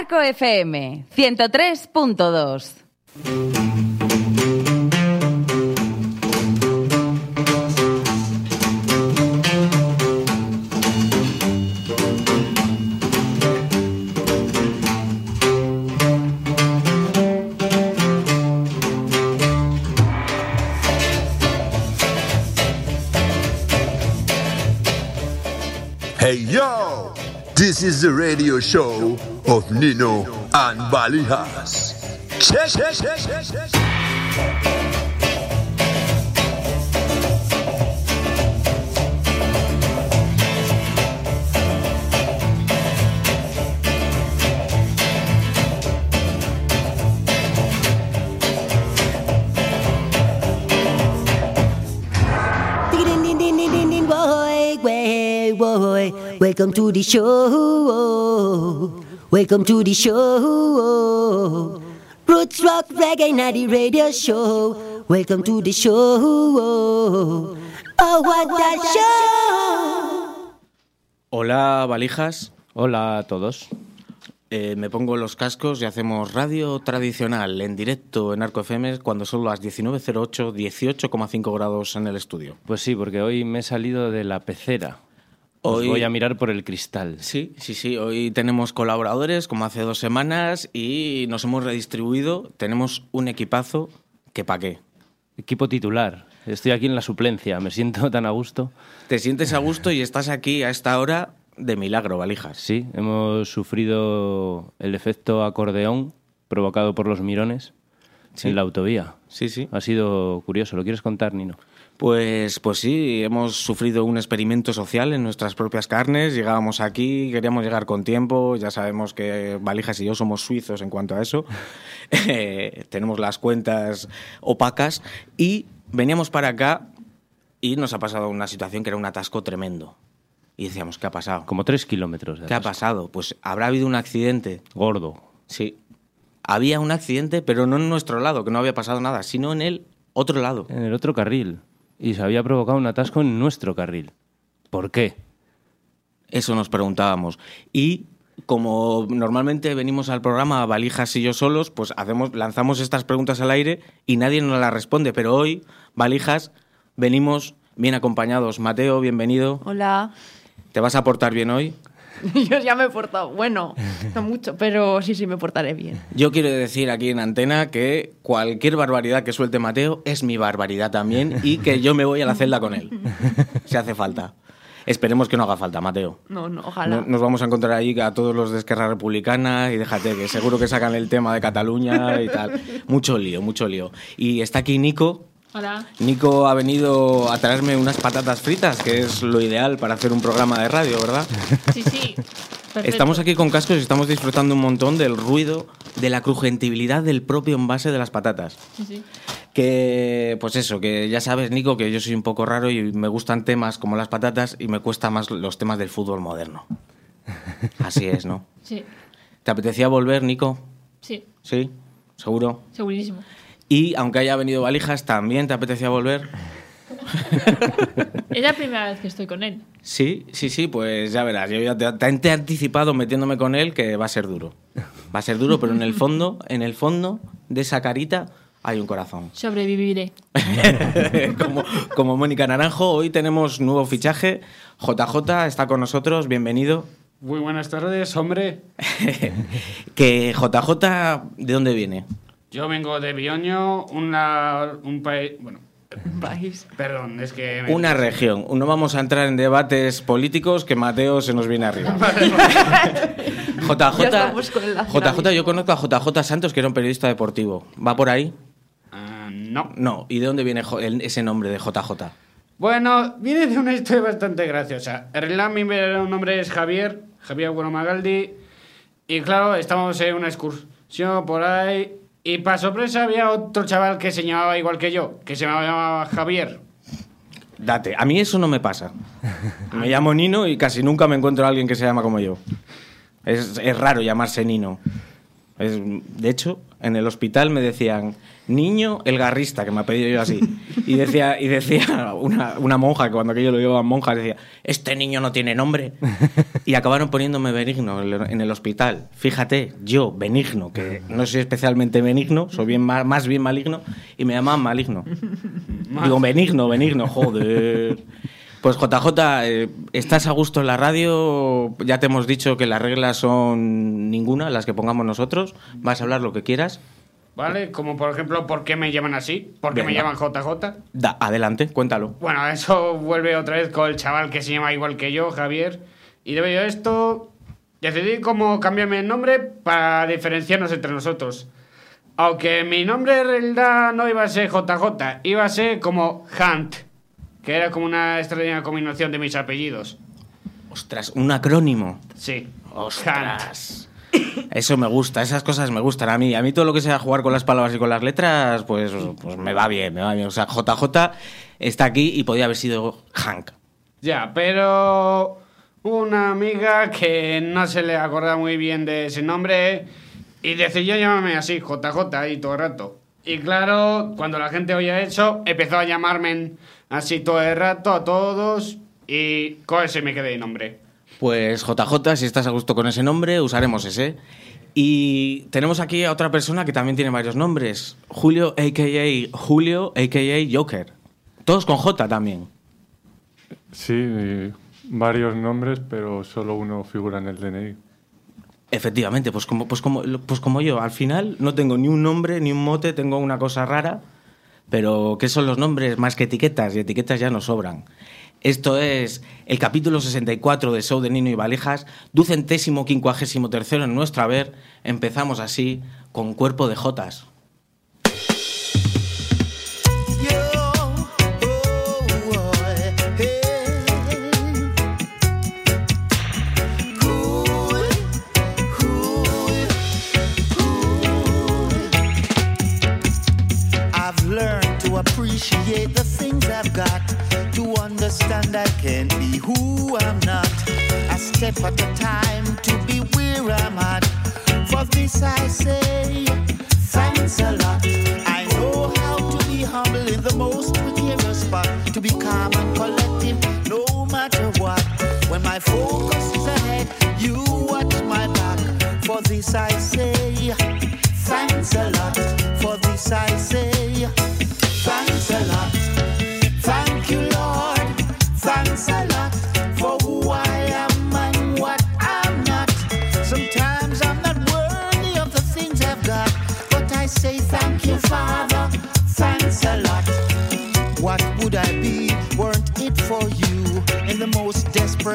Arco FM 103.2. the radio show of Nino and Balijas. Check, check, check, check, check. Welcome to the show. Welcome to the show. Roots rock reggae nighty radio show. Welcome to the show. Oh what a show! Hola, valijas. Hola a todos. Eh, me pongo los cascos y hacemos radio tradicional en directo en Arco FM cuando son las 19.08, 18,5 grados en el estudio. Pues sí, porque hoy me he salido de la pecera. Os Hoy- voy a mirar por el cristal. Sí, sí, sí. Hoy tenemos colaboradores como hace dos semanas y nos hemos redistribuido. Tenemos un equipazo que pa' qué. Equipo titular. Estoy aquí en la suplencia. Me siento tan a gusto. Te sientes a gusto y estás aquí a esta hora de milagro, valijas. Sí, hemos sufrido el efecto acordeón provocado por los mirones Sí. en la autovía. Sí, sí. Ha sido curioso. ¿Lo quieres contar, Nino? Pues, pues sí, hemos sufrido un experimento social en nuestras propias carnes. Llegábamos aquí, queríamos llegar con tiempo. Ya sabemos que Valijas y yo somos suizos en cuanto a eso. Eh, tenemos las cuentas opacas y veníamos para acá y nos ha pasado una situación que era un atasco tremendo. Y decíamos, ¿qué ha pasado? Como tres kilómetros de ¿Qué ha pasado? Pues habrá habido un accidente. Gordo. Sí. Había un accidente, pero no en nuestro lado, que no había pasado nada, sino en el otro lado. En el otro carril. Y se había provocado un atasco en nuestro carril. ¿Por qué? Eso nos preguntábamos. Y como normalmente venimos al programa Valijas y yo solos, pues hacemos, lanzamos estas preguntas al aire y nadie nos las responde. Pero hoy, Valijas, venimos bien acompañados. Mateo, bienvenido. Hola. ¿Te vas a portar bien hoy? Yo ya me he portado. Bueno, no mucho, pero sí, sí, me portaré bien. Yo quiero decir aquí en antena que cualquier barbaridad que suelte Mateo es mi barbaridad también y que yo me voy a la celda con él, si hace falta. Esperemos que no haga falta, Mateo. No, no, ojalá. No- Nos vamos a encontrar ahí a todos los de Esquerra Republicana y déjate que seguro que sacan el tema de Cataluña y tal. Mucho lío, mucho lío. Y está aquí Nico. Hola. Nico ha venido a traerme unas patatas fritas, que es lo ideal para hacer un programa de radio, ¿verdad? Sí, sí. Perfecto. Estamos aquí con cascos y estamos disfrutando un montón del ruido, de la crujentibilidad del propio envase de las patatas. Sí, sí. Que, pues eso, que ya sabes, Nico, que yo soy un poco raro y me gustan temas como las patatas y me cuesta más los temas del fútbol moderno. Así es, ¿no? Sí, ¿Te apetecía volver, Nico? sí, Sí, seguro. segurísimo. Y aunque haya venido Valijas, ¿también te apetecía volver? Es la primera vez que estoy con él. Sí, sí, sí, pues ya verás. Yo ya te, he anticipado metiéndome con él que va a ser duro. Va a ser duro, pero en el fondo, en el fondo de esa carita hay un corazón. Sobreviviré. como, como Mónica Naranjo, hoy tenemos nuevo fichaje. JJ está con nosotros, bienvenido. Muy buenas tardes, hombre. que JJ, ¿de dónde viene? Yo vengo de Bioño, una, un país... Bueno, País. perdón, es que... me- Una región. No vamos a entrar en debates políticos que Mateo se nos viene arriba. JJ, estamos el JJ, yo conozco a JJ Santos, que era un periodista deportivo. ¿Va por ahí? Ah, no. No. ¿Y de dónde viene el- ese nombre de JJ? Bueno, viene de una historia bastante graciosa. En realidad mi verdadero nombre es Javier, Javier Bueno Magaldi. Y claro, estábamos en una excursión por ahí. Y para sorpresa había otro chaval que se llamaba igual que yo, que se llamaba Javier. Date. A mí eso no me pasa. Me llamo Nino y casi nunca me encuentro a alguien que se llama como yo. Es, es raro llamarse Nino. Es- de hecho, En el hospital me decían, niño el garrista, que me ha pedido yo así. Y decía, y decía una, una monja, que cuando aquello lo llevaban monjas, decía, este niño no tiene nombre. Y acabaron poniéndome benigno en el- hospital. Fíjate, yo, benigno, que no soy especialmente benigno, soy bien más bien maligno, y me llamaban maligno. Digo, benigno, benigno, joder. Pues JJ, eh, estás a gusto en la radio, ya te hemos dicho que las reglas son ninguna, las que pongamos nosotros, vas a hablar lo que quieras. ¿Vale? Como por ejemplo, ¿por qué me llaman así? ¿Por qué me llaman JJ? Da, adelante, cuéntalo. Bueno, eso vuelve otra vez con el chaval que se llama igual que yo, Javier. Y debido a esto, decidí cómo cambiarme el nombre para diferenciarnos entre nosotros. Aunque mi nombre en realidad no iba a ser JJ, iba a ser como Hunt, que era como una extraña combinación de mis apellidos. Ostras, un acrónimo. Sí. Ostras. Eso me gusta, esas cosas me gustan a mí. A mí todo lo que sea jugar con las palabras y con las letras, pues, pues me va bien, me va bien. O sea, JJ está aquí y podía haber sido Hank. Ya, pero una amiga que no se le acordaba muy bien de ese nombre y decidió llamarme así, JJ, ahí todo el rato. Y claro, cuando la gente oía eso, empezó a llamarme así todo el rato a todos y con ese me quedé de nombre. Pues JJ, si estás a gusto con ese nombre, usaremos ese. Y tenemos aquí a otra persona que también tiene varios nombres. Julio, a.k.a. Julio, a.k.a. Joker. Todos con J también. Sí, varios nombres, pero solo uno figura en el DNI. Efectivamente, pues como, pues, como, pues como yo. Al final no tengo ni un nombre ni un mote, tengo una cosa rara. Pero ¿qué son los nombres más que etiquetas? Y etiquetas ya no sobran. Esto es el capítulo 64 de Show de Nino y Valijas, ducentésimo quincuagésimo tercero en nuestra ver. Empezamos así, con cuerpo de jotas. Appreciate the things I've got, to understand I can't be who I'm not. A step at a time to be where I'm at. For this I say, thanks a lot. I know how to be humble in the most precarious spot, to be calm and collective no matter what. When my focus is ahead, you watch my back. For this I say, thanks a lot. For this I say,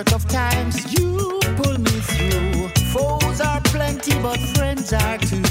of times, you pull me through. Foes are plenty, but friends are too.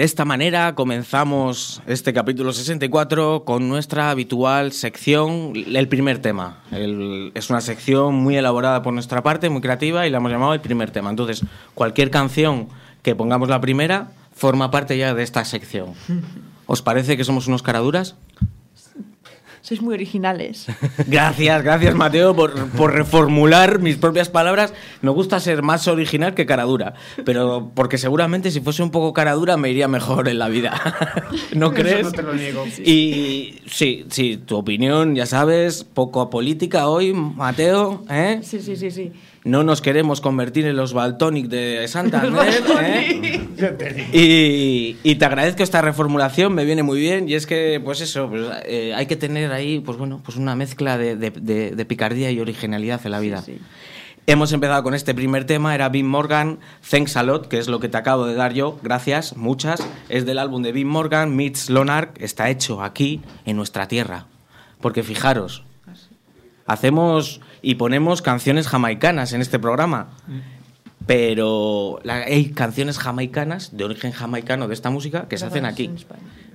De esta manera comenzamos este capítulo 64 con nuestra habitual sección, el primer tema. Es una sección muy elaborada por nuestra parte, muy creativa, y la hemos llamado el primer tema. Entonces, cualquier canción que pongamos la primera forma parte ya de esta sección. ¿Os parece que somos unos caraduras? Sois muy originales. Gracias, gracias Mateo por, por reformular mis propias palabras. Me gusta ser más original que caradura, pero porque seguramente si fuese un poco caradura me iría mejor en la vida. ¿No Eso crees? no te lo niego. Y sí, sí, tu opinión, ya sabes, poco apolítica hoy, Mateo, ¿eh? Sí, sí, sí, sí. No nos queremos convertir en los Baltonic de Santander, ¿eh? Y, y te agradezco esta reformulación, me viene muy bien. Y es que, pues eso, pues, eh, hay que tener ahí, pues bueno, pues una mezcla de, de- de- de picardía y originalidad en la vida. sí. Hemos empezado con este primer tema, era Bim Morgan, Thanks a Lot, que es lo que te acabo de dar yo, gracias, muchas. Es del álbum de Bim Morgan, Meets Lonark, está hecho aquí, en nuestra tierra. Porque fijaros, hacemos y ponemos canciones jamaicanas en este programa. Pero la- hay canciones jamaicanas, de origen jamaicano de esta música, que se hacen aquí.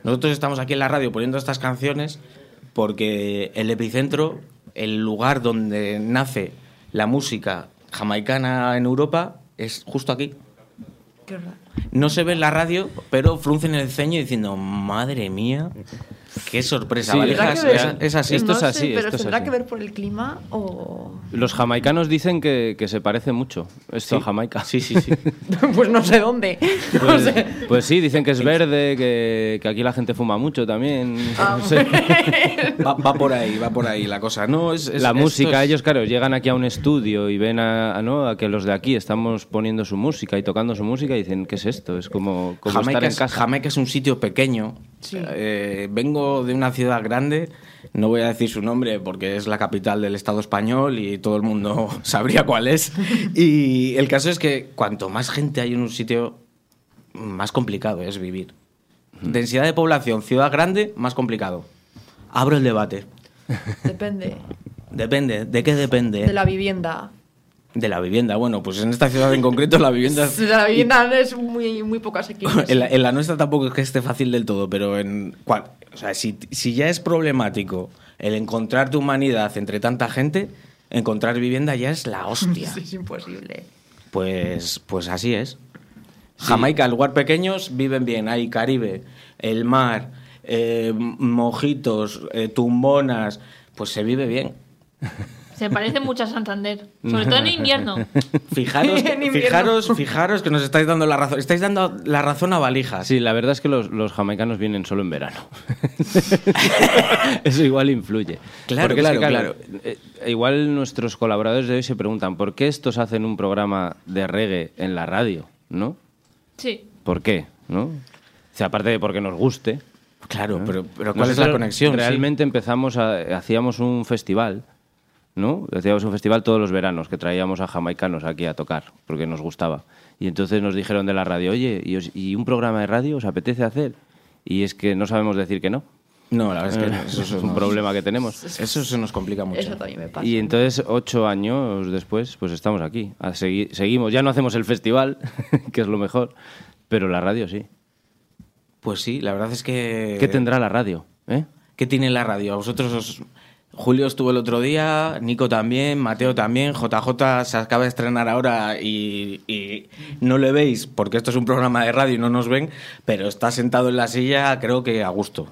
Nosotros estamos aquí en la radio poniendo estas canciones porque el epicentro, el lugar donde nace la música jamaicana en Europa, es justo aquí. Qué raro. No se ve en la radio, pero fruncen el ceño diciendo, madre mía, qué sorpresa, Sí, Valijas". ¿Tendrá que Es, ver? es así. Esto no es sé, así, pero esto es ¿tendrá así. que ver por el clima o...? Los jamaicanos dicen que, que se parece mucho esto a Jamaica. Sí, sí, sí. pues no sé dónde. No Pues, sé. pues sí, dicen que es verde, que, que aquí la gente fuma mucho también. Ah, No sé. Va, va por ahí, va por ahí la cosa. No, es, es- la música, es- ellos, claro, llegan aquí a un estudio y ven a, a, ¿no? a que los de aquí estamos poniendo su música y tocando su música y dicen, ¿qué es esto? Es como, como Jamaica, estar en es, casa. Jamaica es un sitio pequeño. Sí. Eh, vengo de una ciudad grande, no voy a decir su nombre porque es la capital del Estado español y todo el mundo sabría cuál es. Y el caso es que cuanto más gente hay en un sitio, más complicado es vivir. Densidad de población, ciudad grande, más complicado. Abro el debate. Depende Depende. ¿De qué depende? de la vivienda. De la vivienda. Bueno, pues en esta ciudad en concreto la vivienda... La vivienda es muy, muy poco asequible. En la, en la nuestra tampoco es que esté fácil del todo, pero en cual- o sea, si, si ya es problemático el encontrar tu humanidad entre tanta gente, encontrar vivienda ya es la hostia. Sí, es imposible. Pues, pues así es. Jamaica, lugar pequeños, viven bien. Hay Caribe, el mar, eh, mojitos, eh, tumbonas, pues se vive bien. Se parece mucho a Santander, sobre todo en invierno. Fijaros, En invierno. fijaros, fijaros que nos estáis dando la razón. Estáis dando la razón a valijas. Sí, la verdad es que los, los jamaicanos vienen solo en verano. Eso igual influye. Claro, Porque que, claro, eh, igual nuestros colaboradores de hoy se preguntan, ¿por qué estos hacen un programa de reggae en la radio? ¿No? Sí. ¿Por qué? ¿No? O sea, aparte de porque nos guste. Claro, pero, pero ¿cuál es la conexión? Sí. Realmente empezamos, a, hacíamos un festival, ¿no? Hacíamos un festival todos los veranos que traíamos a jamaicanos aquí a tocar, porque nos gustaba. Y entonces nos dijeron de la radio, oye, ¿y, os- y un programa de radio os apetece hacer? Y es que no sabemos decir que no. No, la verdad es que eso, es un nos- problema que tenemos. Eso se nos complica mucho. Eso también me pasa. Y entonces, ocho años después, pues estamos aquí. A segui- seguimos. Ya no hacemos el festival, que es lo mejor, pero la radio sí. Pues sí, la verdad es que... ¿Qué tendrá la radio? ¿Eh? ¿Qué tiene la radio? A vosotros os... Julio estuvo el otro día, Nico también, Mateo también, JJ se acaba de estrenar ahora y, y no le veis porque esto es un programa de radio y no nos ven, pero está sentado en la silla creo que a gusto.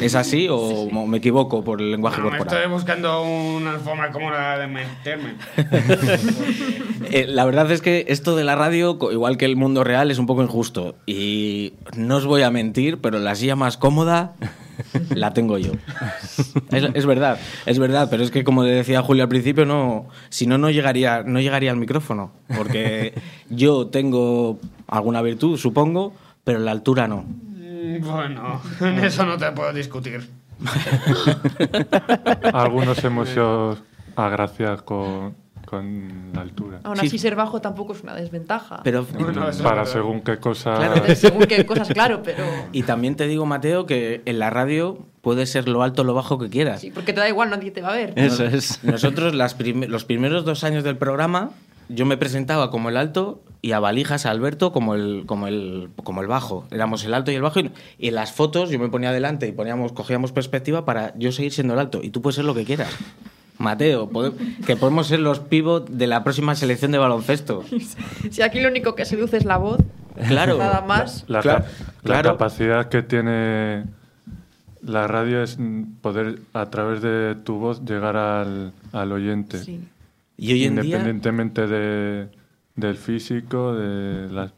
¿Es así o me equivoco por el lenguaje No, me corporal? estoy buscando una forma cómoda de meterme. Eh, la verdad es que esto de la radio, igual que el mundo real, es un poco injusto. Y no os voy a mentir, pero la silla más cómoda la tengo yo. Es, es verdad, es verdad, pero es que como decía Julio al principio, no, si no, no llegaría, no llegaría al micrófono. Porque yo tengo alguna virtud, supongo, pero la altura no. Mm, Bueno, en eso no te puedo discutir. Algunos hemos sido agraciados con con la altura. Aún Sí. así, ser bajo tampoco es una desventaja. Pero Para según qué cosa... Claro. Según qué cosas, claro, pero. y también te digo, Mateo, que en la radio puede ser lo alto o lo bajo que quieras. Sí, porque te da igual, nadie te va a ver. Eso es. Nosotros las prim- los primeros dos años del programa yo me presentaba como el alto y a Valijas, a Alberto, como el, como el, como el bajo. Éramos el alto y el bajo. Y, y en las fotos yo me ponía adelante y poníamos, cogíamos perspectiva para yo seguir siendo el alto. Y tú puedes ser lo que quieras. Mateo, que podemos ser los pivot de la próxima selección de baloncesto. Si aquí lo único que seduce es la voz, Claro. nada más. La, Claro, la claro. capacidad que tiene la radio es poder, a través de tu voz, llegar al, al oyente. Sí. Y hoy en día... Independientemente de, del físico, de las...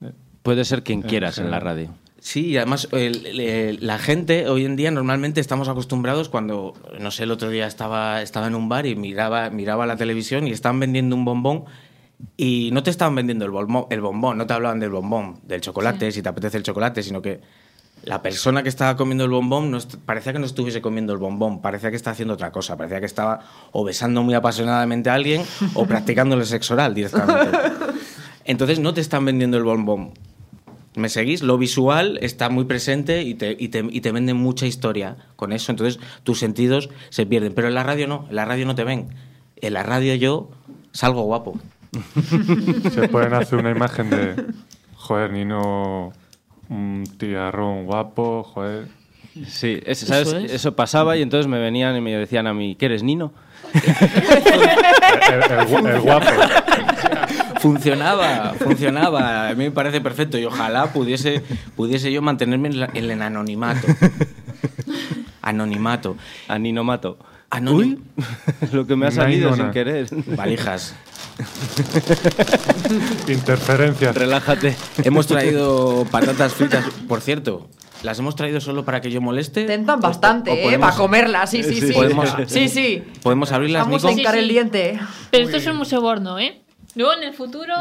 de- Puede ser quien En quieras en la radio. Sí, y además el- el- la gente hoy en día normalmente estamos acostumbrados cuando, no sé, el otro día estaba, estaba en un bar y miraba, miraba la televisión y estaban vendiendo un bombón y no te estaban vendiendo el bombón, el bombón, no te hablaban del bombón, del chocolate, si te apetece el chocolate, sino que la persona que estaba comiendo el bombón no parecía que no estuviese comiendo el bombón, parecía que estaba haciendo otra cosa, parecía que estaba o besando muy apasionadamente a alguien o practicándole sexo oral directamente. Entonces no te están vendiendo el bombón. ¿Me seguís? Lo visual está muy presente y te, y, te, y te venden mucha historia con eso. Entonces tus sentidos se pierden. Pero en la radio no, en la radio no te ven. En la radio yo salgo guapo. Se pueden hacer una imagen de, joder, Nino, un tiarrón guapo, joder. Sí, es- ¿sabes? Eso Eso, es. pasaba y entonces me venían y me decían a mí, ¿qué eres Nino? El, el gu- el guapo. Funcionaba, funcionaba. A mí me parece perfecto y ojalá pudiese, pudiese yo mantenerme en, la- en el anonimato. Anonimato. A Nino Mato. Anonim- Lo que me ha salido Nainona. sin querer. Valijas. Interferencias. Relájate. Hemos traído patatas fritas, por cierto. ¿Las hemos traído solo para que yo moleste? Tentan bastante, o ¿eh? podemos- Para comerlas, sí, sí, Sí, sí. podemos- Sí, sí. ¿Podemos abrirlas, Vamos Nico? a hincar Sí, el diente. Pero esto es un soborno, ¿eh? Luego en el futuro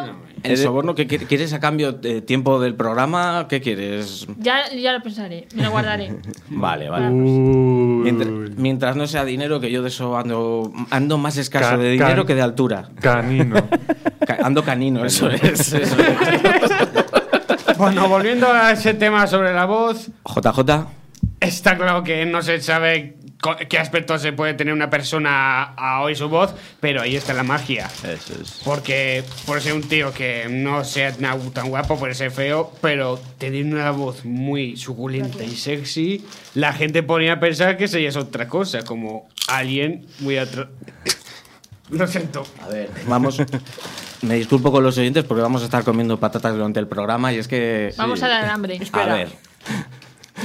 ¿El soborno que qui- quieres a cambio de tiempo del programa? ¿Qué quieres? ya, ya lo pensaré, me lo guardaré. Vale, vale. Mientras, mientras no sea dinero, que yo de eso ando, ando más escaso Ca- de dinero can- que de altura. Canino. Ca- Ando canino, eso es. eso es. Bueno, volviendo a ese tema sobre la voz, JJ, está claro que no se sabe qué aspecto se puede tener una persona a oír su voz, pero ahí está la magia. Eso es. Porque por ser un tío que no sea tan guapo, puede ser feo, pero tener una voz muy suculenta y sexy, la gente ponía a pensar que sería otra cosa, como alguien muy atro... Lo siento. a ver, vamos. Me disculpo con los oyentes porque vamos a estar comiendo patatas durante el programa y es que. Vamos a dar hambre. A ver.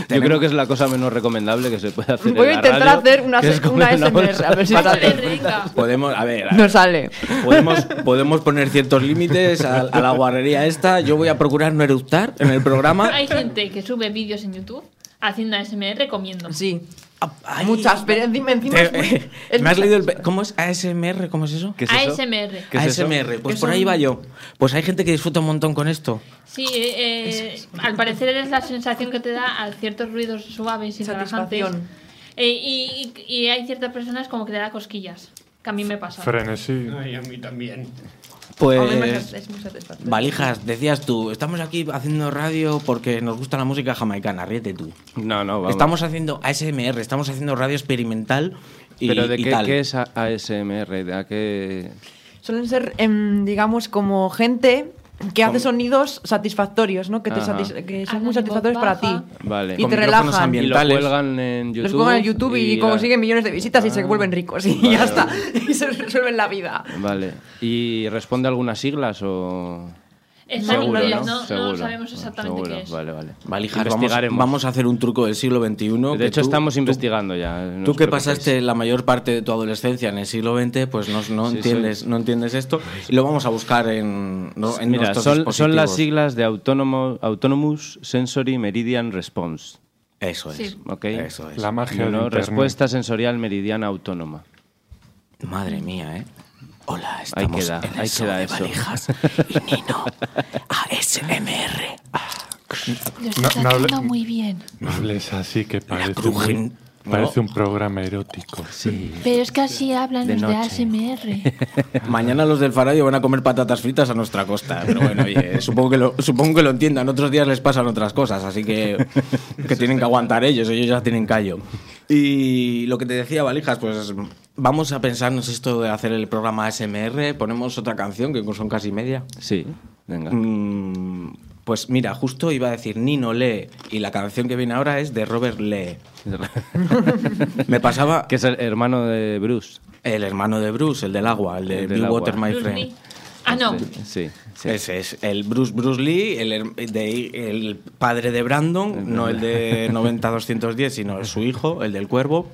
Yo creo que es la cosa menos recomendable que se puede hacer Voy a la intentar radio, hacer una, que es se- comer una una SMR, a ver si sale. Podemos, a ver, a No sale. podemos, podemos poner ciertos límites a, a la guarrería esta. Yo voy a procurar no eructar en el programa. Hay gente que sube vídeos en YouTube haciendo ASMR comiendo. Sí. Ay, Muchas, pero encima, encima es muy- Te- es ¿Me has leído el ¿Cómo es ASMR? ¿Cómo es eso? ¿Qué es eso? ASMR. ¿Qué es eso? ASMR, pues ¿Qué por ahí va yo. Pues hay gente que disfruta un montón con esto. Sí, eh, eh, al parecer es la sensación que te da a ciertos ruidos suaves y relajantes. Satisfacción. Eh, y, y- y hay ciertas personas como que te da cosquillas, que a mí me pasa. Frenesí. Ay, a mí también. Pues, es muy satisfactorio. Valijas, decías tú, estamos aquí haciendo radio porque nos gusta la música jamaicana, ríete tú. No, no, vamos. Estamos haciendo ASMR, estamos haciendo radio experimental y, ¿Pero de y qué, tal. qué es ASMR? ¿De a qué...? Suelen ser, em, digamos, como gente que hace sonidos satisfactorios, ¿no? Que, te Ajá. satis- que son muy satisfactorios para ti. Vale. Y Con te micrófonos relajan. Y lo ambientales. cuelgan en YouTube. Los pongan en YouTube y, la- consiguen millones de visitas y se Ah. vuelven ricos y Vale, ya está. vale. Y se resuelven la vida. Vale. ¿Y responde a algunas siglas o...? Está en Seguro, inglés, ¿no? no, sabemos exactamente Seguro. qué es. Vale, vale. Vamos, a hacer un truco del siglo XXI. De hecho, tú- estamos tú- investigando ya. no Tú que pasaste la mayor parte de tu adolescencia en el siglo XX, pues no, no Sí, entiendes, soy- no entiendes esto y lo vamos a buscar en, no- en Mira, nuestros son, son las siglas de Autonomo- Autonomous Sensory Meridian Response. Eso es. Sí. ¿Ok? Eso es. La magia respuesta sensorial meridiana autónoma. Madre mía, ¿eh? Hola, Ahí estamos queda, en el ahí show queda de eso. Valijas y Nino ASMR. Lo No, estás no haciendo muy bien. No hables así que parece crujen- muy... Parece un programa erótico. Sí. Pero es que así hablan De los de noche. ASMR. Mañana los del Farayo van a comer patatas fritas a nuestra costa. Pero bueno, oye, supongo que lo, supongo que lo entiendan. Otros días les pasan otras cosas, así que, que tienen que aguantar ellos. Ellos ya tienen callo. Y lo que te decía, Valijas, pues vamos a pensarnos esto de hacer el programa SMR. Ponemos otra canción, que son casi media. Sí, venga. Mm, pues mira, justo iba a decir Nino Lee y la canción que viene ahora es de Robert Lee. Me pasaba que es el hermano de Bruce. el hermano de Bruce, el del agua, el de El Blue agua. Water My Bruce Friend. Lee. Ah, no. Sí, sí. Ese es el Bruce Bruce Lee, el, de- el padre de Brandon, no el de 90-210, sino su hijo, el del cuervo,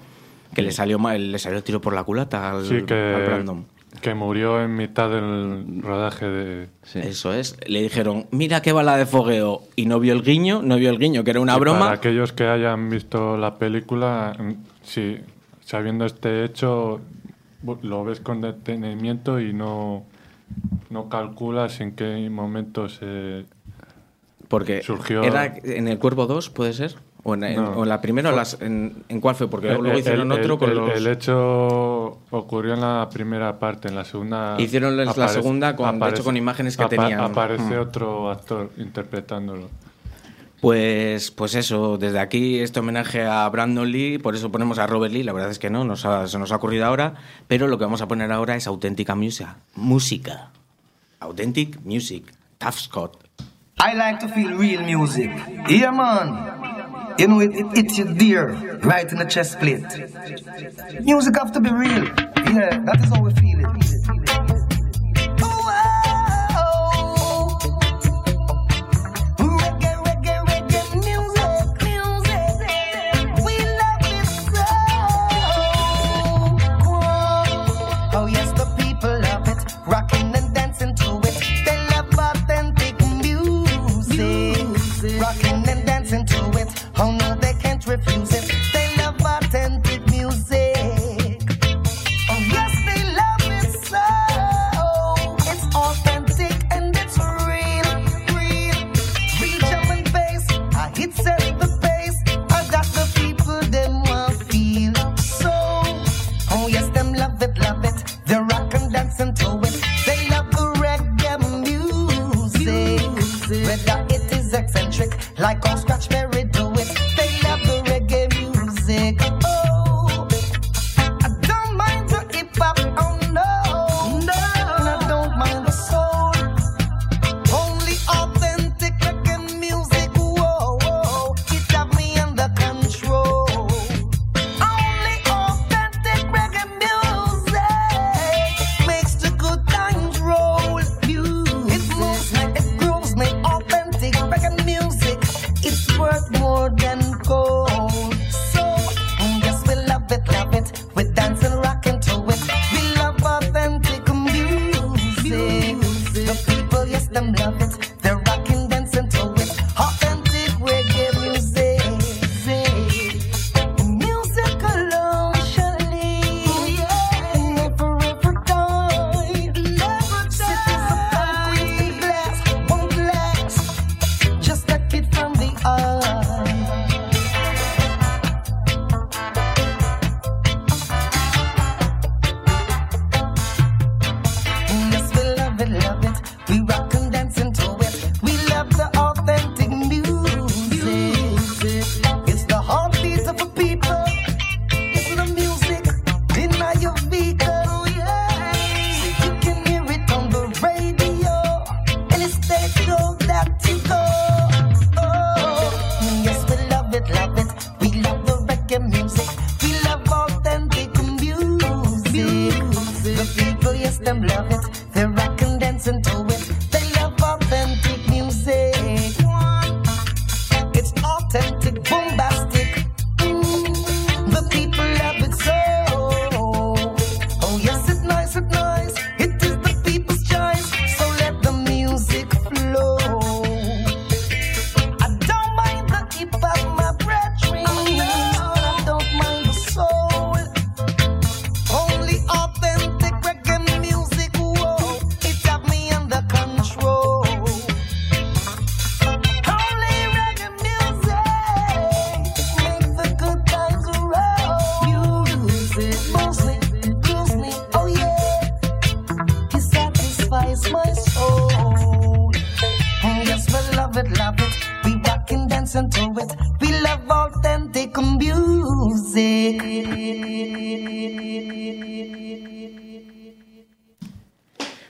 que le salió mal, le salió el tiro por la culata al, Sí, al que, Brandon. que murió en mitad del rodaje de... sí. Eso es. Le dijeron, mira qué bala de fogueo. Y no vio el guiño, no vio el guiño, que era una Y broma. Para aquellos que hayan visto la película, mm, sí, sabiendo este hecho, lo ves con detenimiento y no, no calculas en qué momento se... Porque Surgió- era en el Cuervo 2, ¿puede ser? ¿O en, en- No. o en la primera? o las- en, en cuál fue? Porque luego El- hicieron el- otro con el- los... el hecho ocurrió en la primera parte, en la segunda... Hicieron la- aparece- segunda con- de hecho, con imágenes que tenían. Aparece Mm. otro actor interpretándolo. Pues, pues eso, desde aquí este homenaje a Brandon Lee, por eso ponemos a Robert Lee, la verdad es que no, nos ha- se nos ha ocurrido ahora, pero lo que vamos a poner ahora es auténtica música. Música. Authentic Music. Tough Scott. I like to feel real music. Yeah, man. You know, it, it you dear, right in the chest plate. Music have to be real. Yeah, that is how we feel it.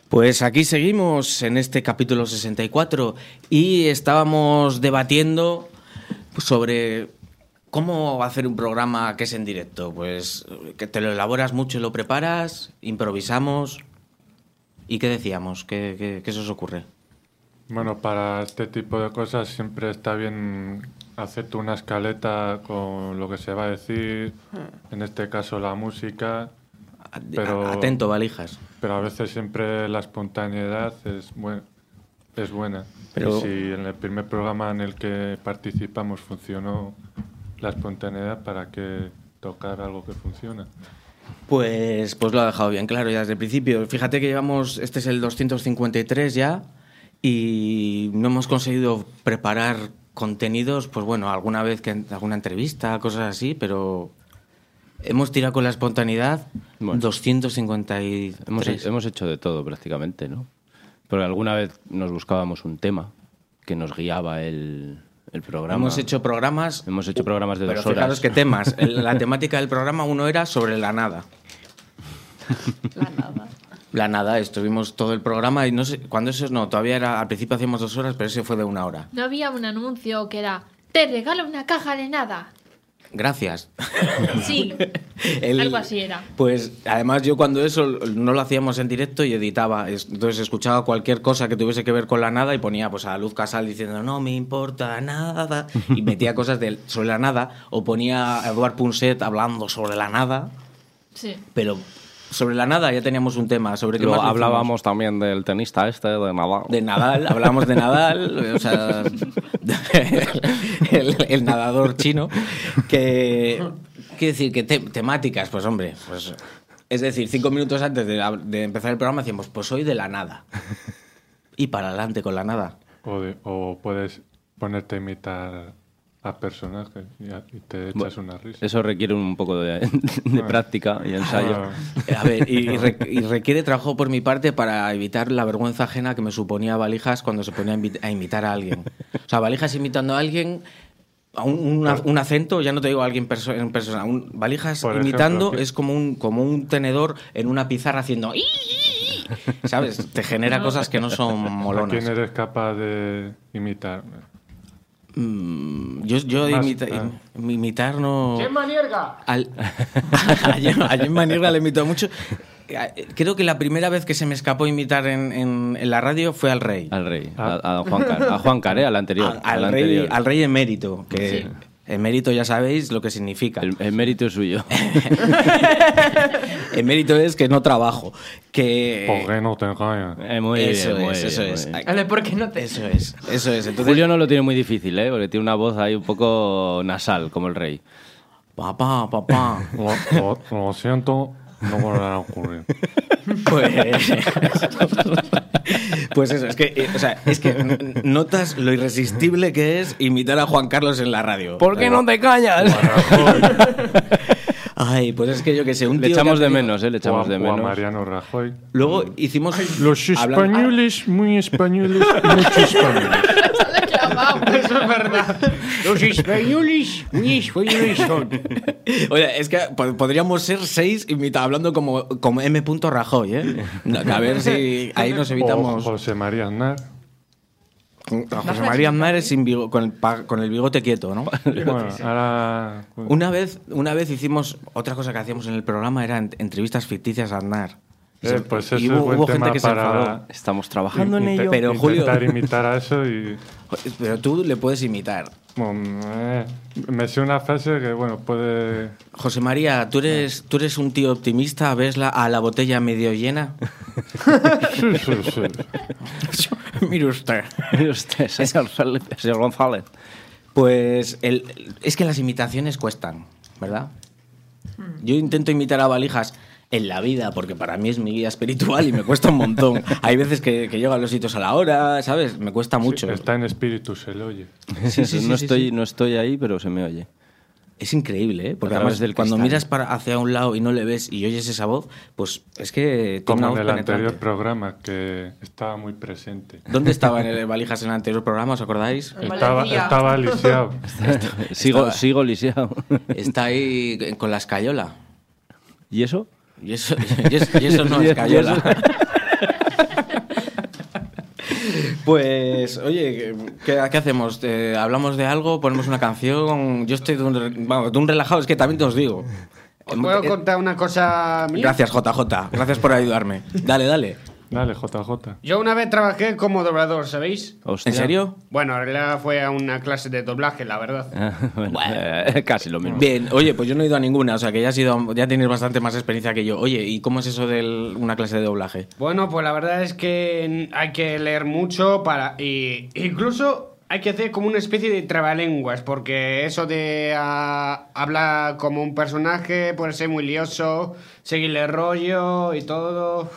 Pues aquí seguimos en este capítulo 64 y estábamos debatiendo sobre ¿Cómo hacer un programa que es en directo? Pues que te lo elaboras mucho y lo preparas, improvisamos. ¿Y qué decíamos? ¿Qué, qué se os ocurre? Bueno, para este tipo de cosas siempre está bien hacerte una escaleta con lo que se va a decir, en este caso la música, pero, Atento, valijas. pero a veces siempre la espontaneidad es, buen- es buena. Pero- Y si en el primer programa en el que participamos funcionó la espontaneidad, ¿para qué tocar algo que funciona? Pues, pues lo ha dejado bien claro ya desde el principio. Fíjate que llevamos, este es el 253 ya, y no hemos conseguido preparar contenidos, pues bueno, alguna vez que alguna entrevista, cosas así, pero hemos tirado con la espontaneidad 253. Hemos, hemos hecho de todo prácticamente, ¿no? Porque alguna vez nos buscábamos un tema que nos guiaba el, el programa. Hemos hecho programas, Hemos hecho programas de pero dos horas. qué temas. La temática del programa uno era sobre la nada. La nada. La nada, estuvimos todo el programa y no sé, cuando eso no, todavía era, al principio hacíamos dos horas, pero ese fue de una hora. No había un anuncio que era, te regalo una caja de nada. Gracias. Sí, El- algo así era. Pues además yo cuando eso no lo hacíamos en directo y editaba, es- entonces escuchaba cualquier cosa que tuviese que ver con la nada y ponía pues a Luz Casal diciendo no me importa nada y metía cosas del- sobre la nada o ponía a Eduard Punset hablando sobre la nada, Sí. pero sobre la nada ya teníamos un tema sobre qué más lo hablábamos también del tenista este, de Nadal. de Nadal, hablábamos de Nadal, o sea, el, el nadador chino, que, quiere decir que te- temáticas, pues hombre, pues es decir, cinco minutos antes de, de empezar el programa decíamos, pues hoy de la nada. Y para adelante con la nada. O, de- o puedes ponerte a imitar a personajes y, a- y te echas una risa. Eso requiere un poco de, de práctica y ensayo. Ah. A ver, y, y re- y requiere trabajo por mi parte para evitar la vergüenza ajena que me suponía Valijas cuando se ponía a, imitar a alguien. O sea, Valijas imitando a alguien, a un, un acento, ya no te digo a alguien perso- en persona, un, Valijas Por imitando es como un, como un tenedor en una pizarra haciendo... "Ii". ¿Sabes? Te genera cosas que no son ¿A molonas. quién eres capaz de imitar? Mm, yo yo Más, imita- ah. im- imitar no... ¡Qué manierga! Al, a Jen- a Jen Manierga le imito mucho. Eh, Creo que la primera vez que se me escapó imitar en, en- en la radio fue al rey. Al rey, a, a Juan Car, a Juan Car, ¿eh? al anterior. Al, al rey, anterior. al rey emérito, que emérito ya sabéis lo que significa. El, el mérito es suyo. emérito es que no trabajo. Que ¿Por qué no te engañas? Eh, muy eso bien, muy es, eso bien, es. muy bien. Ale, ¿por qué no te...? Eso es, eso es. Entonces, Julio no lo tiene muy difícil, ¿eh? porque tiene una voz ahí un poco nasal, como el rey. papá, papá. Lo, lo- lo siento, no volverá a ocurrir. Pues, pues eso, es que, eh, o sea, es que notas lo irresistible que es imitar a Juan Carlos en la radio. ¿Por qué no te callas? Ay, pues es que yo que sé, un Le tío echamos que ha de tenido- menos, ¿eh? Le echamos de o a menos. Mariano Rajoy. Luego hicimos... Los hablan- españoles, muy españoles, mucho españoles. Eso es verdad. Los españoles, muy españoles son. Oye, es que po- podríamos ser seis hablando como, como M. Rajoy, ¿eh? A ver si ahí nos O evitamos... José María Aznar. A José María Aznar es sin bigo- con, el, con el bigote quieto, ¿no? Bueno, ahora... Una vez, una vez hicimos, otra cosa que hacíamos en el programa era ent- entrevistas ficticias a Aznar. Y Eh, se- pues y eso es hubo, buen hubo tema gente que se para- enfadó. Estamos trabajando en Inte- ello. Pero, Julio- Intentar imitar a eso y... Pero tú le puedes imitar. bueno, eh, me sé una frase que, bueno, puede... José María, ¿tú eres, ¿tú eres un tío optimista? ¿Ves la, a la botella medio llena? Sí, sí, sí. Mire usted. Mire usted, señor, González. Pues el- es que las imitaciones cuestan, ¿verdad? Yo intento imitar a Valijas en la vida, porque para mí es mi guía espiritual y me cuesta un montón. Hay veces que, que llego a los sitios a la hora, ¿sabes? Me cuesta mucho. Está en espíritu, se le oye. Sí, sí, sí, no, sí, estoy, sí. no estoy ahí, pero se me oye. Es increíble, ¿eh? Porque además del cuando cristal. miras para hacia un lado y no le ves y oyes esa voz, pues es que tiene una Como voz en el penetrante. anterior programa, que estaba muy presente. ¿Dónde estaba en el Valijas en el anterior programa? ¿Os acordáis? Estaba, estaba lisiado. Sigo, sigo lisiado. Está ahí con la escayola. ¿Y eso? Y eso, y eso, y eso no es cayola. Pues, oye, ¿qué, qué hacemos? Eh, ¿Hablamos de algo? ¿Ponemos una canción? Yo estoy de un, re- vamos, de un relajado, es que también te os digo. ¿Os puedo Eh, contar una cosa mía? Gracias, JJ. Gracias por ayudarme. Dale, dale. Dale, JJ. Yo una vez trabajé como doblador, ¿sabéis? Hostia. ¿En serio? Bueno, en realidad fue a una clase de doblaje, la verdad. Bueno, casi lo mismo. Bien, oye, pues yo no he ido a ninguna, o sea que ya, has ido, ya tienes bastante más experiencia que yo. Oye, ¿y cómo es eso de una clase de doblaje? Bueno, pues la verdad es que hay que leer mucho para... Y incluso hay que hacer como una especie de trabalenguas, porque eso de ah, hablar como un personaje puede ser muy lioso, seguirle rollo y todo...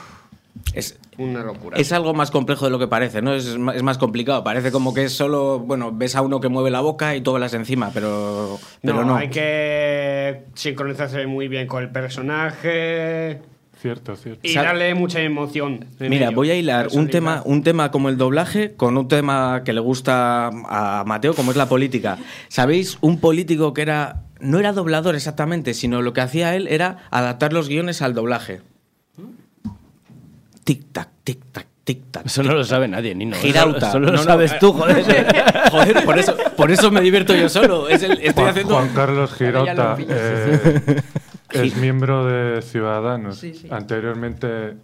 Es, Una locura. es algo más complejo de lo que parece, ¿no? Es, es más complicado. Parece como que es solo, bueno, ves a uno que mueve la boca y tú hablas encima, pero, pero no, no. hay que sincronizarse muy bien con el personaje Cierto, cierto. y darle mucha emoción. Mira, voy a hilar un tema, un tema como el doblaje con un tema que le gusta a Mateo, como es la política. ¿Sabéis? Un político que era. No era doblador exactamente, sino lo que hacía él era adaptar los guiones al doblaje. Tic-tac, tic-tac, tic-tac. Eso no lo sabe nadie, Nino. Girauta. Solo No, lo no, sabes eh, tú, joder. Joder, por eso, por eso me divierto yo solo. Es el- estoy Juan, haciendo. Juan Carlos Girauta eh, es miembro de Ciudadanos. Sí, sí. Anteriormente.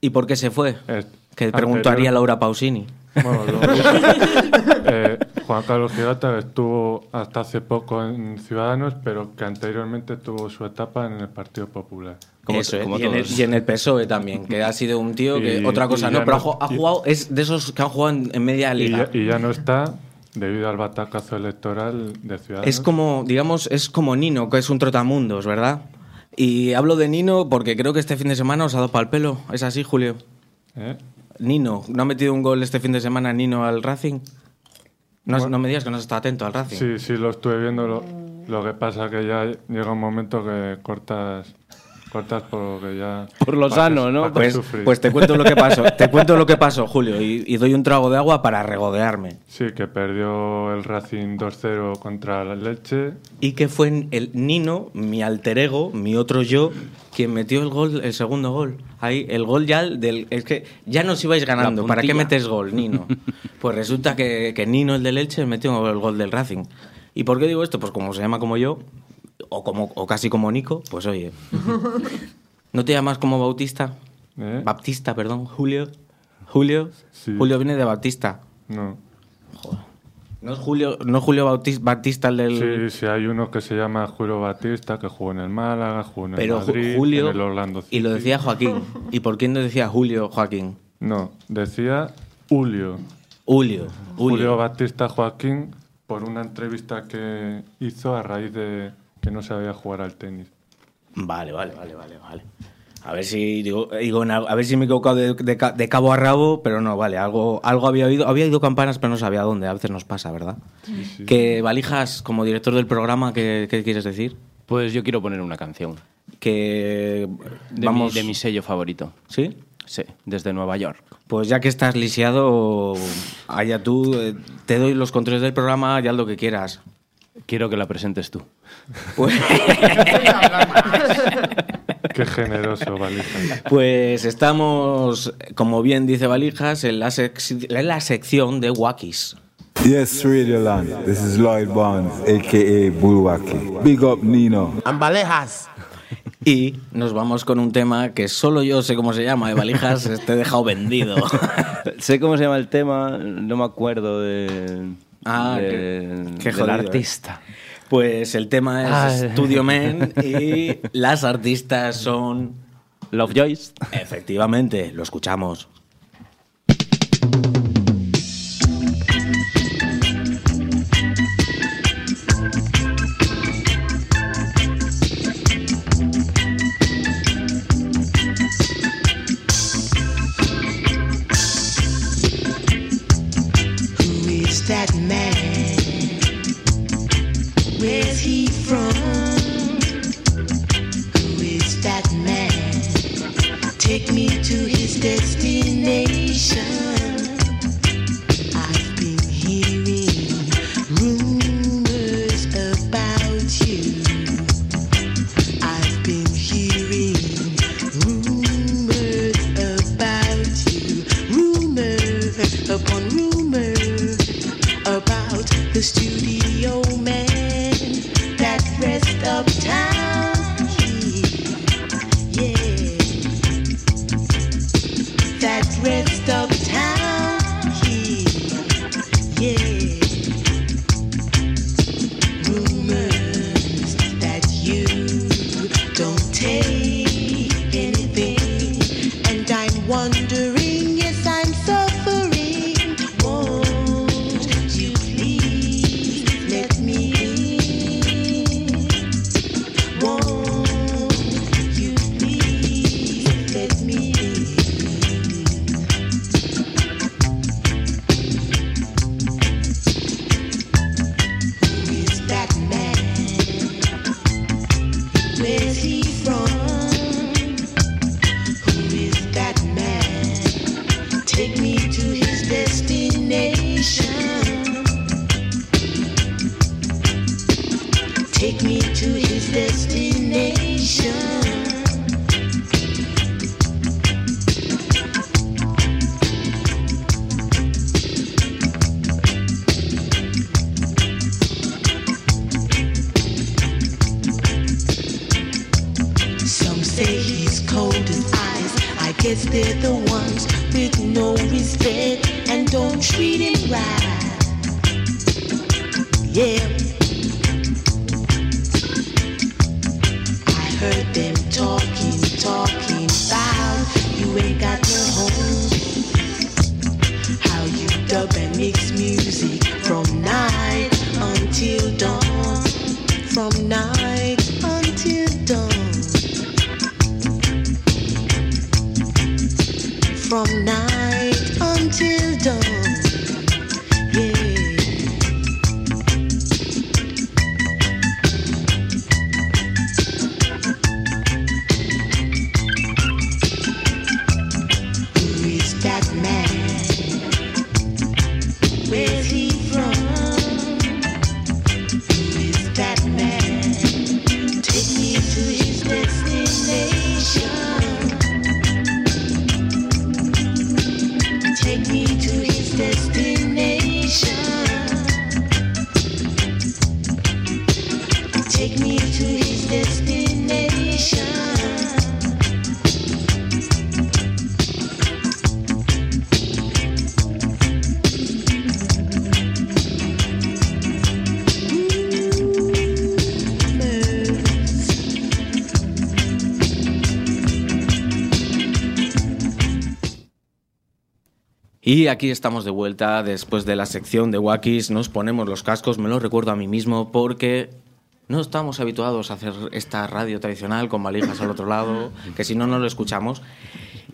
¿Y por qué se fue? eh, Que preguntaría anterior- Laura Pausini. Bueno, lo- eh, Juan Carlos Girauta estuvo hasta hace poco en Ciudadanos, pero que anteriormente tuvo su etapa en el Partido Popular. Como- Eso, como y, en el, todos. y en el PSOE también, que ha sido un tío que Y- otra cosa no, pero ha no- y- jugado, es de esos que han jugado en, en media Y liga. ya, y ya no está debido al batacazo electoral de Ciudadanos. Es como, digamos, es como Nino, que es un trotamundos, ¿verdad? Y hablo de Nino porque creo que este fin de semana os ha dado pal pelo. ¿Es así, Julio? ¿Eh? Nino, ¿no ha metido un gol este fin de semana Nino al Racing? No, no me digas que no has estado atento al Racing. Sí, sí, lo estuve viendo. Lo, lo que pasa que ya llega un momento que cortas, cortas por lo que ya. Por lo sano, que- ¿no? Pues, sufrir. pues te cuento lo que pasó, te cuento lo que pasó, Julio, y, y doy un trago de agua para regodearme. Sí, que perdió el Racing 2-0 contra la Leche. Y que fue el Nino, mi alter ego, mi otro yo, quien metió el gol, el segundo gol. Ahí, el gol ya del. Es que ya nos ibais ganando. ¿Para qué metes gol, Nino? Pues resulta que, que Nino, el del Elche, metió el gol del Racing. ¿Y por qué digo esto? Pues como se llama como yo, o, como, o casi como Nico, pues oye. ¿No te llamas como Bautista? ¿eh? Baptista, perdón, Julio. Julio. Sí. Julio viene de Bautista. No. ¿No es Julio, no Julio Bautis- Bautista el del. Sí, sí, hay uno que se llama Julio Batista, que jugó en el Málaga, jugó en el Pero Madrid, Julio. en el Orlando y lo decía Joaquín. ¿Y por quién no decía Julio Joaquín? No, decía Julio. Julio. Julio Julio. Batista Joaquín por una entrevista que hizo a raíz de que no sabía jugar al tenis. Vale, vale, vale, vale, vale. A ver si digo, digo a ver si me he equivocado de, de de cabo a rabo, pero no, vale, algo, algo había oído, había oído campanas, pero no sabía dónde, a veces nos pasa, ¿verdad? sí. Que Valijas, como director del programa, ¿qué, qué quieres decir? Pues yo quiero poner una canción. Que De, vamos, mi, de mi sello favorito. ¿Sí? Sí, desde Nueva York. Pues ya que estás lisiado, allá tú, eh, te doy los controles del programa, ya haz lo que quieras. Quiero que la presentes tú. Pues, Qué generoso, Valija. pues estamos, como bien dice Valijas, en la, sec- en la sección de Wakis. Yes, Radio Land. This is Lloyd Barnes, aka Bulwaki. Big up Nino. Ambalejas. Y nos vamos con un tema que solo yo sé cómo se llama, de Valijas, te he dejado vendido. sé cómo se llama el tema, no me acuerdo de, Ah, de- qué- qué del jodido, ¿eh? Pues el tema es Ah. Studio Man y las artistas son... Love Joyce. Efectivamente, lo escuchamos. Guess they're the ones with no respect and don't treat him right. Yeah. Y aquí estamos de vuelta después de la sección de Wakis. Nos ponemos los cascos, me lo recuerdo a mí mismo porque no estamos habituados a hacer esta radio tradicional con valijas al otro lado, que si no, no lo escuchamos.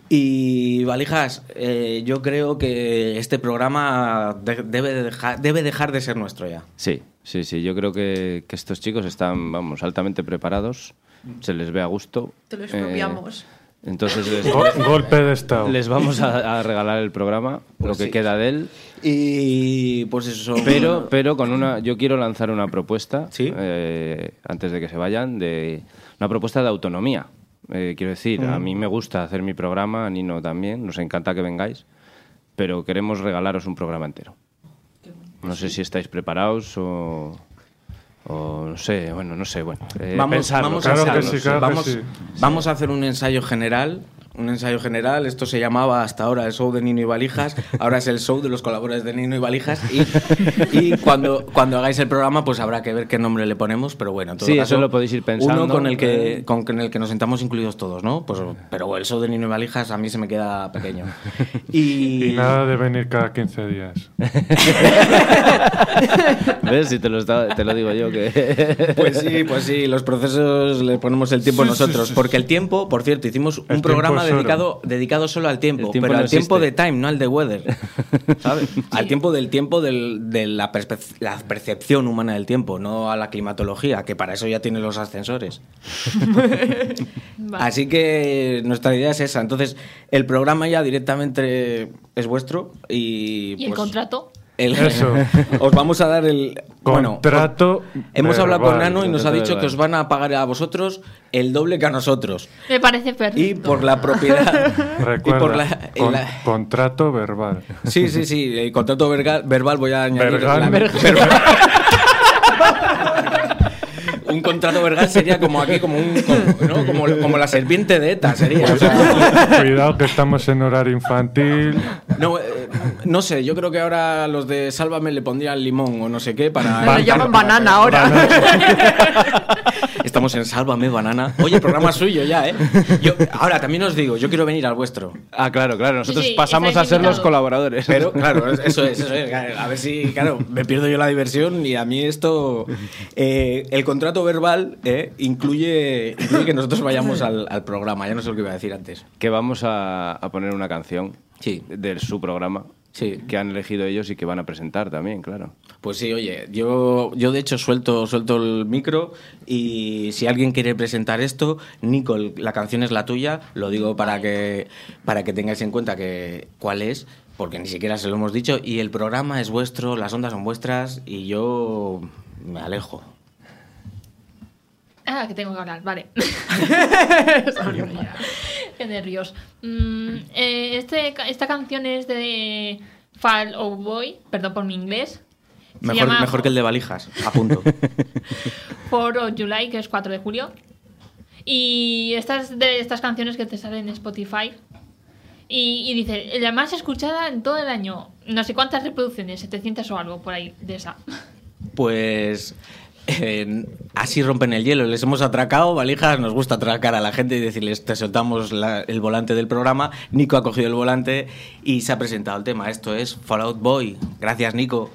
Y valijas, eh, yo creo que este programa de- debe, de dejar, debe dejar de ser nuestro ya. Sí, sí, sí. Yo creo que, que estos chicos están, vamos, altamente preparados. Se les ve a gusto. Te lo Eh, expropiamos. Entonces les, Go- golpe de estado. les vamos a, a regalar el programa, Pues lo que sí. queda de él. Y pues eso. Pero, pero con una, yo quiero lanzar una propuesta, Sí. eh, antes de que se vayan, de una propuesta de autonomía. Eh, quiero decir, a Mm. mí me gusta hacer mi programa, a Nino también, nos encanta que vengáis, pero queremos regalaros un programa entero. No sé si estáis preparados o, o no sé, bueno, no sé, bueno. eh, vamos, pensarlo, vamos Claro sí, claro vamos, sí. vamos a hacer un ensayo general. Un ensayo general, esto se llamaba hasta ahora el show de Nino y Valijas, ahora es el show de los colaboradores de Nino y Valijas y, y cuando, cuando hagáis el programa pues habrá que ver qué nombre le ponemos, pero bueno, en todo Sí, caso, eso lo podéis ir pensando. Uno con el, que, Eh. con el que nos sentamos incluidos todos, ¿no? Pues, pero el show de Nino y Valijas a mí se me queda pequeño. Y, Y nada de venir cada 15 días. ¿Ves? Si te lo, está- te lo digo yo que... Pues sí, pues sí, los procesos le ponemos el tiempo Sí, nosotros. sí, sí. Porque el tiempo, por cierto, hicimos un programa. Dedicado, dedicado solo al tiempo, pero no al tiempo de time, no al de weather. ¿Sabes? Al tiempo del tiempo del- de la, percepción humana del tiempo, no a la climatología, que para eso ya tiene los ascensores. Vale. Así que nuestra idea es esa. Entonces, el programa ya directamente es vuestro y. ¿Y el pues, contrato? El- Eso. os vamos a dar el. bueno, Contrato. Hemos hablado con. Nano y nos ha dicho que os van a pagar a vosotros el doble que a nosotros. Me parece perfecto. Y por la propiedad. Recuerda, y por la, con- la- contrato verbal. Sí, sí, sí. El contrato verga- verbal voy a añadir. La- verbal. Un contrato vergal sería como aquí, como, un, como, ¿no? como, como la serpiente de ETA, sería. o sea, Cuidado que estamos en horario infantil. no, eh, no sé, yo creo que ahora los de Sálvame le pondrían limón o no sé qué para. Lo llaman banana ahora. Estamos en Sálvame Banana. Oye, el programa suyo ya, ¿eh? Yo, ahora, también os digo, yo quiero venir al vuestro. Ah, claro, claro. Nosotros Sí, sí, pasamos a ser los colaboradores. Pero, claro, eso es, eso es. A ver si, claro, me pierdo yo la diversión y a mí esto. eh, el contrato verbal eh, incluye, incluye que nosotros vayamos al, al programa. Ya no sé lo que iba a decir antes. que vamos a, a poner una canción Sí. de su programa Sí. que han elegido ellos y que van a presentar también, claro. Pues sí, oye, yo, yo de hecho suelto, suelto el micro y si alguien quiere presentar esto, Nicole, la canción es la tuya, lo digo para que, para que tengáis en cuenta que cuál es, porque ni siquiera se lo hemos dicho, y el programa es vuestro, las ondas son vuestras y yo me alejo. Ah, que tengo que hablar, vale. Qué nervios. Mm, eh, este, esta canción es de Fall Out Boy, perdón por mi inglés. Mejor, que el de valijas, a punto. 4 of July, que es 4 de julio. Y estas de estas canciones que te salen en Spotify. Y, y, dice, la más escuchada en todo el año. No sé cuántas reproducciones, 700 o algo por ahí de esa. Pues Así rompen el hielo. Les hemos atracado valijas, nos gusta atracar a la gente y decirles, te soltamos el volante del programa. Nico ha cogido el volante y se ha presentado el tema. Esto es Fallout Boy. Gracias, Nico.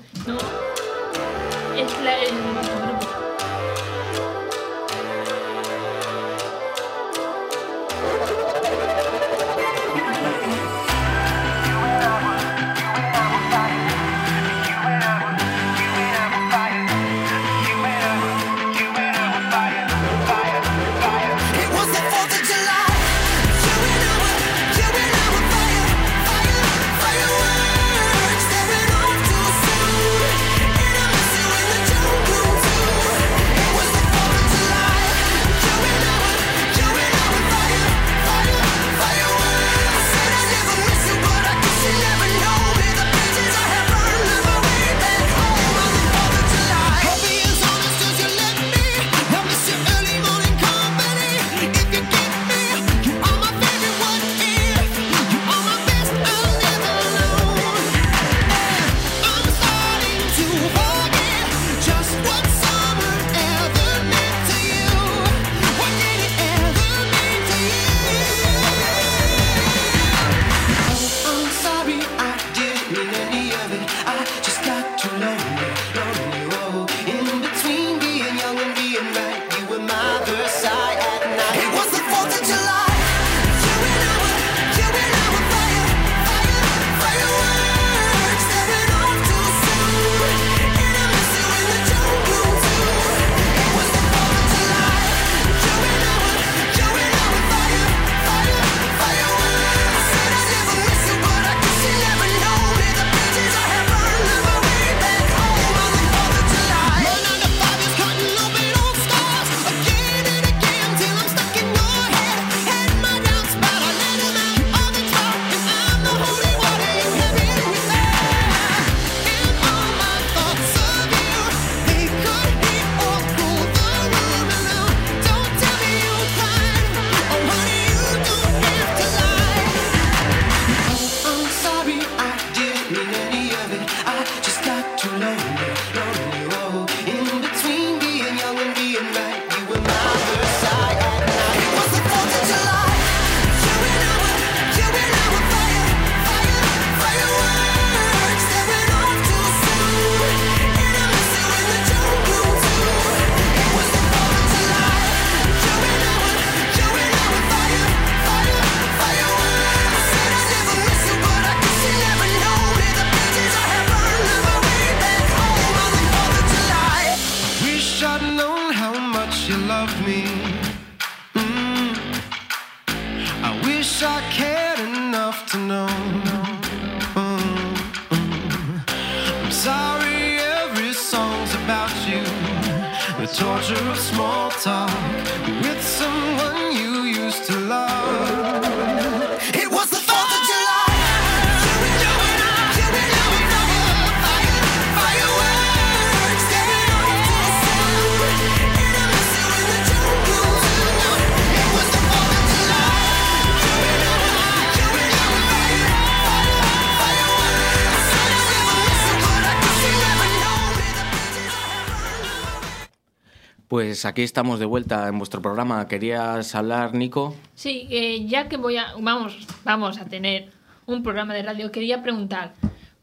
Pues aquí estamos de vuelta en vuestro programa. ¿Querías hablar, Nico? Sí, eh, ya que voy a, vamos, vamos a tener un programa de radio, quería preguntar,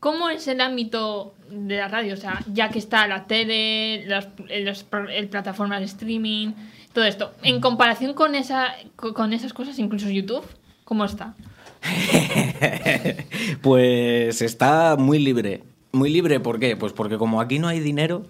¿cómo es el ámbito de la radio? O sea, ya que está la tele, las, las, el plataforma de streaming, todo esto, en comparación con, esa, con esas cosas, incluso YouTube, ¿cómo está? pues está muy libre. Muy libre, ¿por qué? Pues porque como aquí no hay dinero,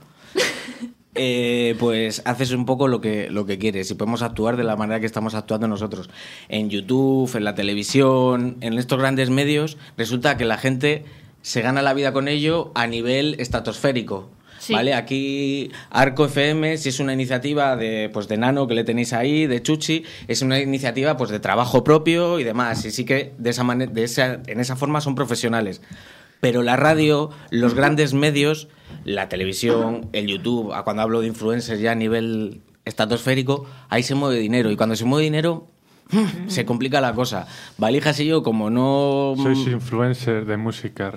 eh, pues haces un poco lo que, lo que quieres y podemos actuar de la manera que estamos actuando nosotros. En YouTube, en la televisión, en estos grandes medios, resulta que la gente se gana la vida con ello a nivel estratosférico. ¿Vale? Aquí Arco FM, si es una iniciativa de, pues, de Nano que le tenéis ahí, de Chuchi, es una iniciativa pues, de trabajo propio y demás. Y sí que de esa, de esa en esa forma son profesionales pero la radio, los grandes medios, la televisión, el YouTube, cuando hablo de influencers ya a nivel estratosférico, ahí se mueve dinero. Y cuando se mueve dinero, se complica la cosa. Valijas y yo, como no... Sois influencers de música,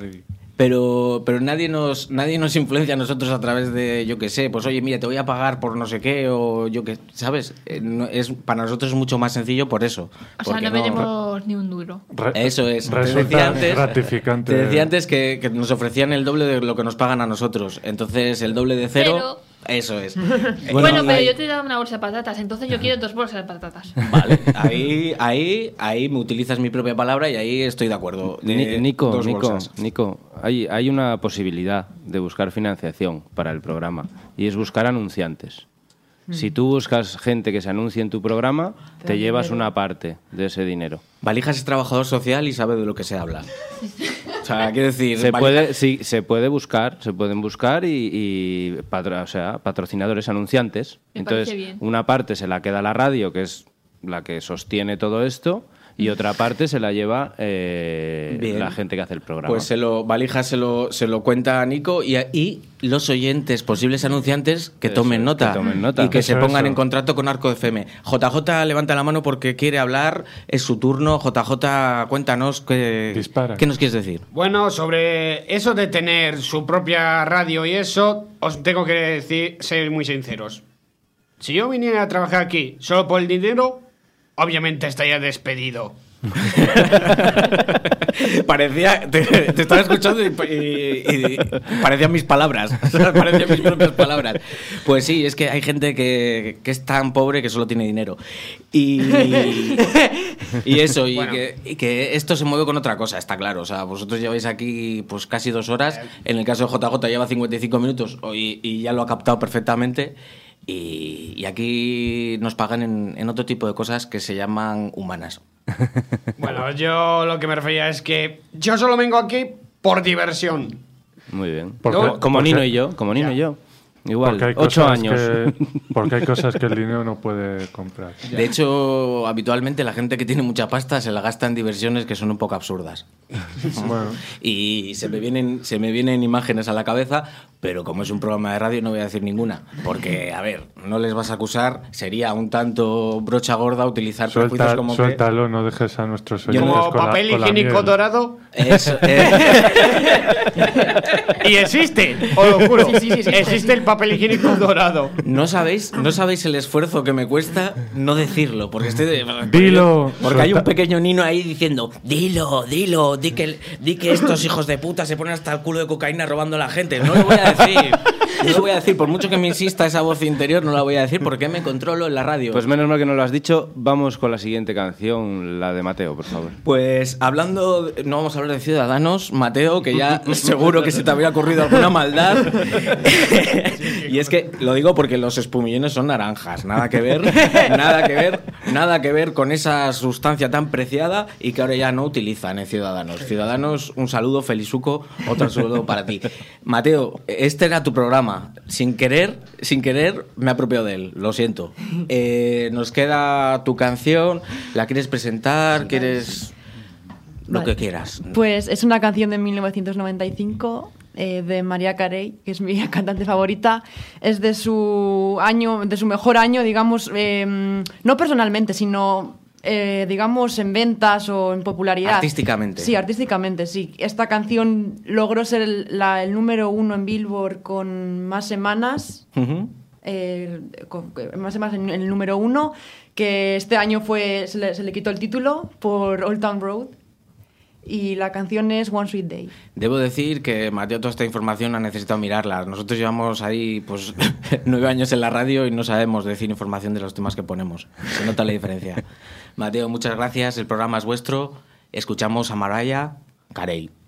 pero, pero nadie nos nadie nos influencia a nosotros a través de, yo qué sé, pues oye, mira, te voy a pagar por no sé qué, o yo qué, ¿sabes? Eh, no- es, para nosotros es mucho más sencillo por eso. O sea, porque no veremos ni un duro. Eso es. Te decía antes, gratificante. te decía antes que, que nos ofrecían el doble de lo que nos pagan a nosotros. Entonces, el doble de cero, eso es. Bueno, pero ahí- yo te he dado una bolsa de patatas, entonces yo quiero dos bolsas de patatas. Vale, ahí, ahí, ahí me utilizas mi propia palabra y ahí estoy de acuerdo. De Nico, dos Nico, bolsas. Nico, hay, hay una posibilidad de buscar financiación para el programa y es buscar anunciantes. Si tú buscas gente que se anuncie en tu programa, Te llevas dinero. una parte de ese dinero. Valijas es trabajador social y sabe de lo que se habla. O sea, quiero decir, Se puede, sí, se puede buscar, se pueden buscar y, y patro- o sea, patrocinadores anunciantes. Me Entonces, una parte se la queda la radio, que es la que sostiene todo esto, y otra parte se la lleva eh, la gente que hace el programa. Pues se lo, Valijas se lo, se lo cuenta a Nico y, y los oyentes, posibles anunciantes, que Eso, tomen nota. que tomen nota. Y que Eso, se pongan eso. en contrato con Arco FM. JJ levanta la mano porque quiere hablar, es su turno. JJ, cuéntanos qué, qué nos quieres decir. Bueno, sobre eso de tener su propia radio y eso, os tengo que decir, ser muy sinceros. Si yo viniera a trabajar aquí solo por el dinero, obviamente estaría despedido. Parecía, te, te estaba escuchando y, y- y parecían mis palabras, parecían mis propias palabras. Pues sí, es que hay gente que, que es tan pobre que solo tiene dinero. Y, y eso, Bueno. que, y que esto se mueve con otra cosa, está claro. O sea, vosotros lleváis aquí pues casi dos horas, en el caso de JJ lleva 55 minutos y, y ya lo ha captado perfectamente. Y, y aquí nos pagan en, en otro tipo de cosas que se llaman humanas. Bueno, yo lo que me refería es que yo solo vengo aquí por diversión. Muy bien. ¿Por como Nino y yo, como Nino y yo. Igual, Porque hay ocho años. que- porque hay cosas que el dinero no puede comprar. De hecho, habitualmente la gente que tiene mucha pasta se la gasta en diversiones que son un poco absurdas. Bueno. Y se me, vienen, se me vienen imágenes a la cabeza, pero como es un programa de radio no voy a decir ninguna. Porque, a ver, no les vas a acusar, sería un tanto brocha gorda utilizar prejuicios Suelta, como que... suéltalo, no dejes a nuestros oyentes la- Papel la higiénico dorado. Eso, eh. y existe, os lo juro. Sí, sí, sí, existe, existe el papel higiénico dorado. No sabéis, no sabéis el esfuerzo que me cuesta no decirlo, porque estoy de- Dilo, porque hay un pequeño nino ahí diciendo, dilo, dilo, di que, di que estos hijos de puta se ponen hasta el culo de cocaína robando a la gente. No lo voy a decir. No lo voy a decir, por mucho que me insista esa voz interior, no la voy a decir porque me controlo en la radio. Pues menos mal que no lo has dicho. Vamos con la siguiente canción, la de Mateo, por favor. Pues hablando, de- no vamos a hablar de ciudadanos, Mateo, que ya seguro que se te había ocurrido alguna maldad. y es que lo digo porque los espumillones son naranjas, nada que ver, nada que ver, nada que ver con esa sustancia tan preciada y que ahora ya no utilizan en Ciudadanos. Ciudadanos, un saludo, Felizuco, otro saludo para ti. Mateo, este era tu programa. Sin querer, sin querer, me he apropiado de él, lo siento. Eh, nos queda tu canción, ¿la quieres presentar? ¿Quieres...? Lo Vale. que quieras. Pues es una canción de 1995 eh, de María Carey, que es mi cantante favorita. Es de su año, de su mejor año, digamos, eh, no personalmente, sino eh, digamos en ventas o en popularidad. Artísticamente. Sí, artísticamente, sí. Esta canción logró ser el, la- el número uno en Billboard con más semanas. Eh, con- más semanas en el número uno, que este año fue se le, se le quitó el título por Old Town Road. Y la canción es One Sweet Day. Debo decir que Mateo toda esta información ha necesitado mirarla. Nosotros llevamos ahí pues nueve años en la radio y no sabemos decir información de los temas que ponemos. Se nota la diferencia. Mateo, muchas gracias. El programa es vuestro. Escuchamos a Mariah Carey.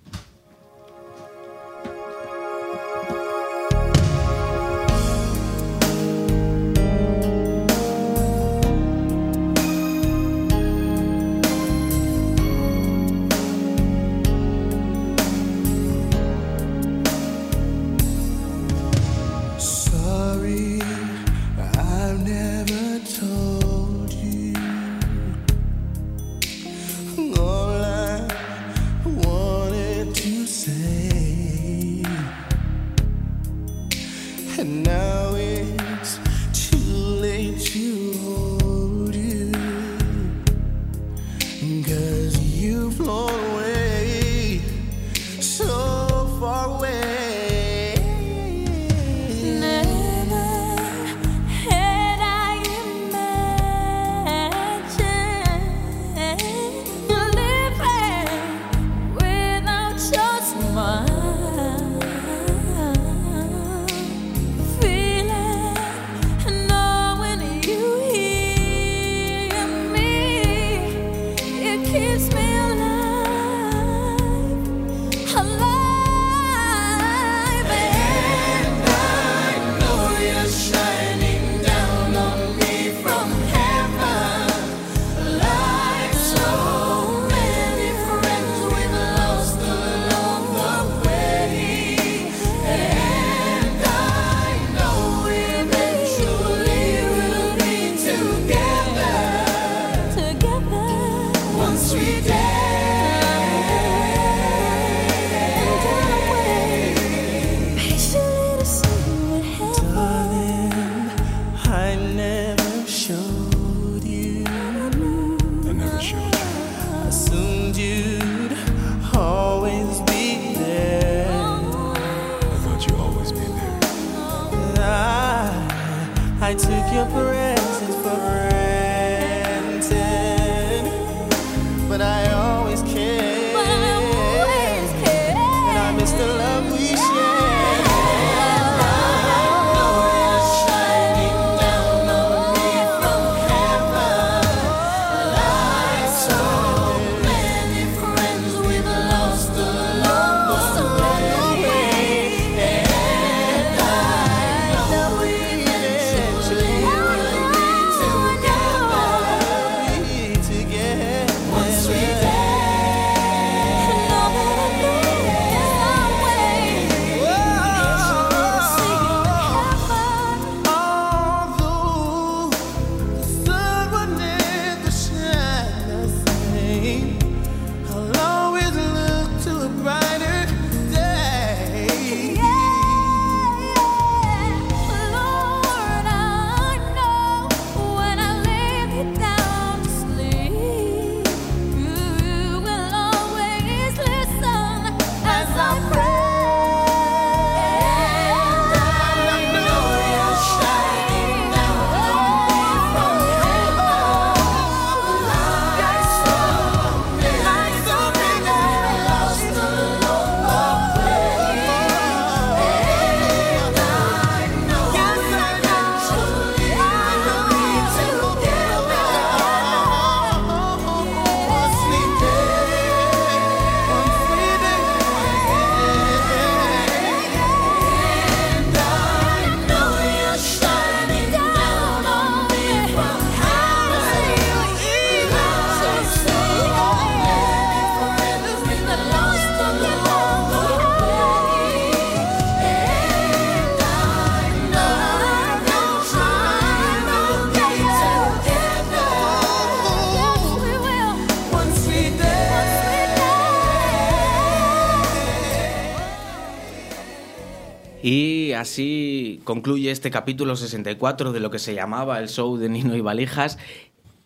Así concluye este capítulo 64 de lo que se llamaba el show de Nino y Valijas.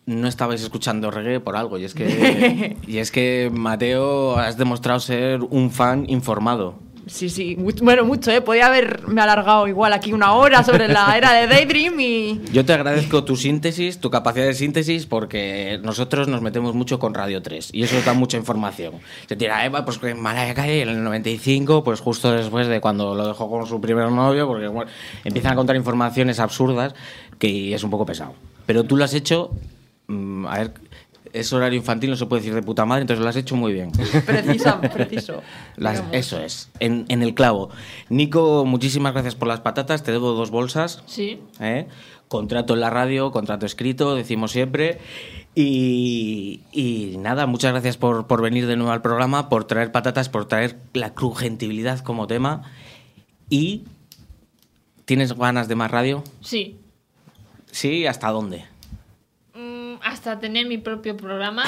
No estabais escuchando reggae por algo, y es que, y es que Mateo, has demostrado ser un fan informado. Sí, sí, bueno, mucho, ¿eh? Podía haberme alargado igual aquí una hora sobre la era de Daydream y... Yo te agradezco tu síntesis, tu capacidad de síntesis, porque nosotros nos metemos mucho con Radio 3 y eso da mucha información. Se tira Eva, pues que Mariah Carey en el 95, pues justo después de cuando lo dejó con su primer novio, porque bueno, empiezan a contar informaciones absurdas que es un poco pesado. Pero tú lo has hecho, mm, a ver, es horario infantil, no se puede decir de puta madre, entonces lo has hecho muy bien. Precisa, preciso. Las- eso es, en, en el clavo. Nico, muchísimas gracias por las patatas, te debo dos bolsas. Sí. ¿eh? Contrato en la radio, contrato escrito, decimos siempre. Y, y nada, muchas gracias por, por venir de nuevo al programa, por traer patatas, por traer la crujentibilidad como tema. Y. ¿Tienes ganas de más radio? Sí. Sí, ¿hasta dónde? Hasta tener mi propio programa.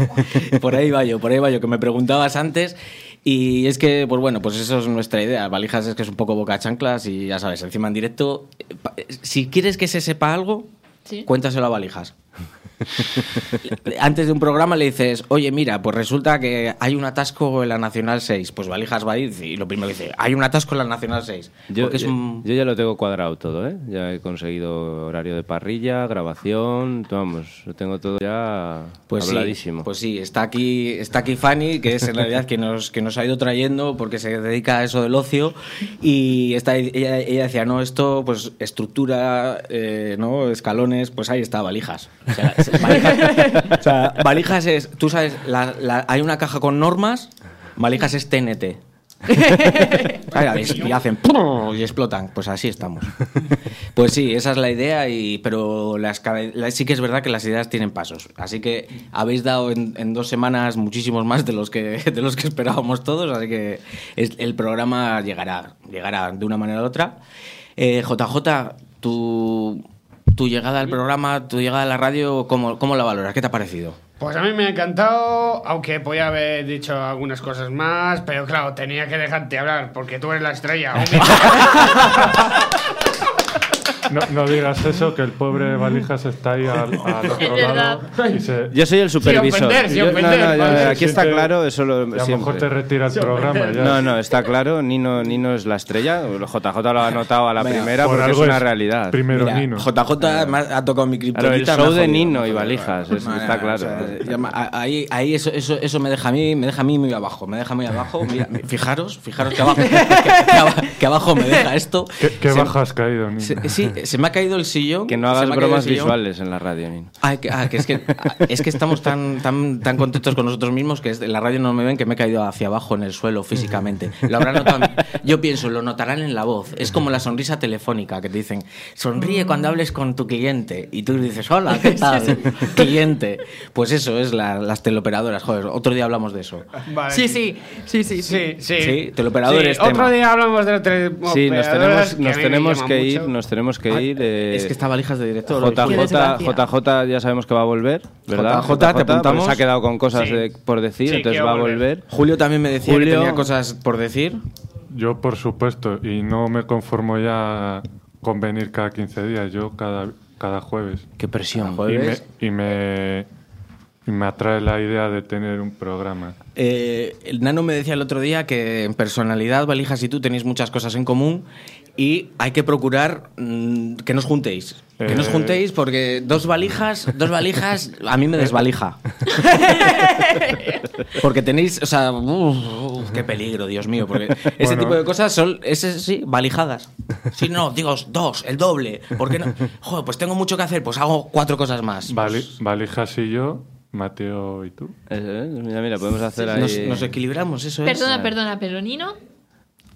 por ahí va yo, por ahí va yo, que me preguntabas antes. Y es que, pues bueno, pues eso es nuestra idea. Valijas es que es un poco boca chanclas y ya sabes, encima en directo. eh, pa- Si quieres que se sepa algo, Sí. cuéntaselo a Valijas. Antes de un programa le dices, oye, mira, pues resulta que hay un atasco en la Nacional 6. Pues Valijas va a ir y lo primero que dice, hay un atasco en la Nacional 6. Yo, Porque es yo- un... yo ya lo tengo cuadrado todo, ¿eh? Ya he conseguido horario de parrilla, grabación, vamos, lo tengo todo ya Pues sí, habladísimo. pues sí, está aquí, está aquí Fanny, que es en realidad que nos, que nos ha ido trayendo porque se dedica a eso del ocio. Y está, ella, ella decía, no, esto, pues estructura, eh, ¿no? Escalones, pues ahí está, valijas. O sea, valijas, es, tú sabes, hay una caja con normas, valijas es TNT. Y hacen y explotan. Pues así estamos. Pues sí, esa es la idea, y, pero las, sí que es verdad que las ideas tienen pasos. Así que habéis dado en, dos semanas muchísimos más de los que, de los que esperábamos todos, así que el programa llegará, llegará de una manera u otra. Eh, JJ, tu, tu llegada al programa, tu llegada a la radio, ¿cómo, cómo la valoras? ¿Qué te ha parecido? Pues a mí me ha encantado, aunque podía haber dicho algunas cosas más, pero claro, tenía que dejarte hablar porque tú eres la estrella. No, no digas eso, que el pobre Valijas está ahí al, al otro lado. Y se, Yo soy el supervisor. ofender, sin Yo- no, no, vale. aquí está claro, eso lo a lo mejor te retira el programa ya. No, no, está claro, Nino, Nino es la estrella. JJ lo ha anotado a la Venga, primera por porque es una es realidad. primero Mira, Nino. JJ ha tocado mi criptonita. el show de Nino y. Valijas, eso está o claro. sea, ahí, ahí eso, eso, eso me deja a mí, me deja a mí muy abajo, me deja muy abajo. Mira, fijaros, fijaros que abajo, que, que aba- que abajo me deja esto. ¿Qué, qué has caído, Nino? sí, se me ha caído el sillón. Que no hagas bromas visuales en la radio, Nino. Ah, que, ah, que es que ah, es que estamos tan, tan, tan contentos con nosotros mismos que es- en la radio no me ven que me he caído hacia abajo en el suelo físicamente. Lo habrán notado. Yo pienso, lo notarán en la voz. Es como la sonrisa telefónica que te dicen, sonríe cuando hables con tu cliente. Y tú dices, hola, ¿qué tal? cliente. Pues eso es la- las teleoperadoras. Joder, otro día hablamos de eso. Vale. Sí, sí, sí, sí. Sí, sí. Sí, teleoperadores, Sí, Otro tema. día hablamos de tres Sí, nos tenemos, que nos tenemos que ir, nos tenemos que Ah, ir. eh, Es que está valijas de director. JJ. JJ ya sabemos que va a volver, ¿verdad? JJ, te porque apuntamos. se ha quedado con cosas Sí. de- por decir, Sí, entonces va a volver. volver. Julio también me decía Julio- que tenía cosas por decir. Yo, por supuesto, y no me conformo ya con venir cada 15 días, yo cada, cada jueves. Qué presión. Y me, Jueves. y, me, y me atrae la idea de tener un programa. Eh, el Nano me decía el otro día que en personalidad, Valijas y tú tenéis muchas cosas en común y hay que procurar mm, que nos juntéis. Que nos Eh. juntéis porque dos valijas, dos valijas, a mí me desvalija. porque tenéis, o sea, uf, uf, qué peligro, Dios mío, porque ese Bueno. tipo de cosas son, ese sí, valijadas. Si no, digo dos, el doble. ¿Por qué no? Joder, pues tengo mucho que hacer, pues hago cuatro cosas más. Vali- Valijas y yo, Mateo y tú. Eh, eh, mira, mira, podemos hacer ahí. Nos, nos equilibramos, eso es. Perdona, perdona, pero Nino.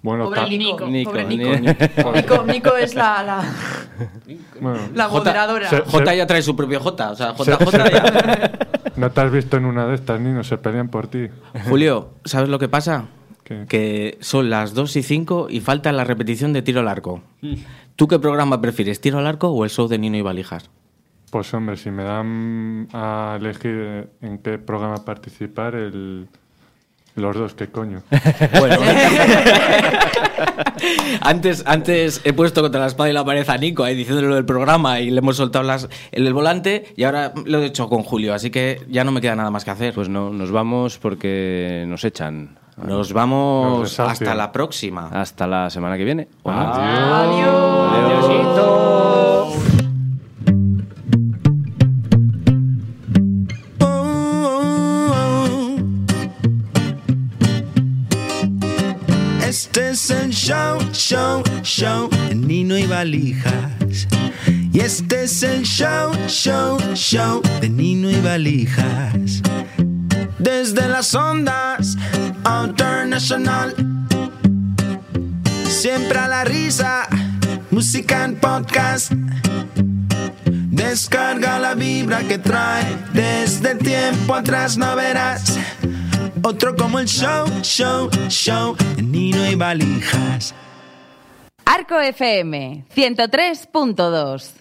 Bueno, Pobre Nico. Nico, Pobre ni- Nico. Nico, Nico es la, la, bueno, la J- moderadora. se- J ya trae su propio J, o sea, JJ ya. ¿no te has visto en una de estas, Nino? Se pelean por ti. Julio, ¿sabes lo que pasa? ¿Qué? Que son las 2 y 5 y falta la repetición de tiro al arco. ¿Tú qué programa prefieres, tiro al arco o el show de Nino y Valijas? Pues hombre, si me dan a elegir en qué programa participar, el... los dos, ¿qué coño? Bueno, antes, antes he puesto contra la espada y la pared a Nico ahí diciéndole lo del programa y le hemos soltado las, el, el volante y ahora lo he hecho con Julio, así que ya no me queda nada más que hacer. Pues no, nos vamos porque nos echan. Nos Nos vamos hasta la próxima. Hasta la semana que viene. ¿o no? Adiós. El show, show, show de Nino y Valijas. Y este es el show, show, show de Nino y Valijas. Desde las ondas internacional. Siempre a la risa, música en podcast. Descarga la vibra que trae desde tiempo atrás, no verás. Otro como el show, show, show Nino y Valijas. Arco FM 103.2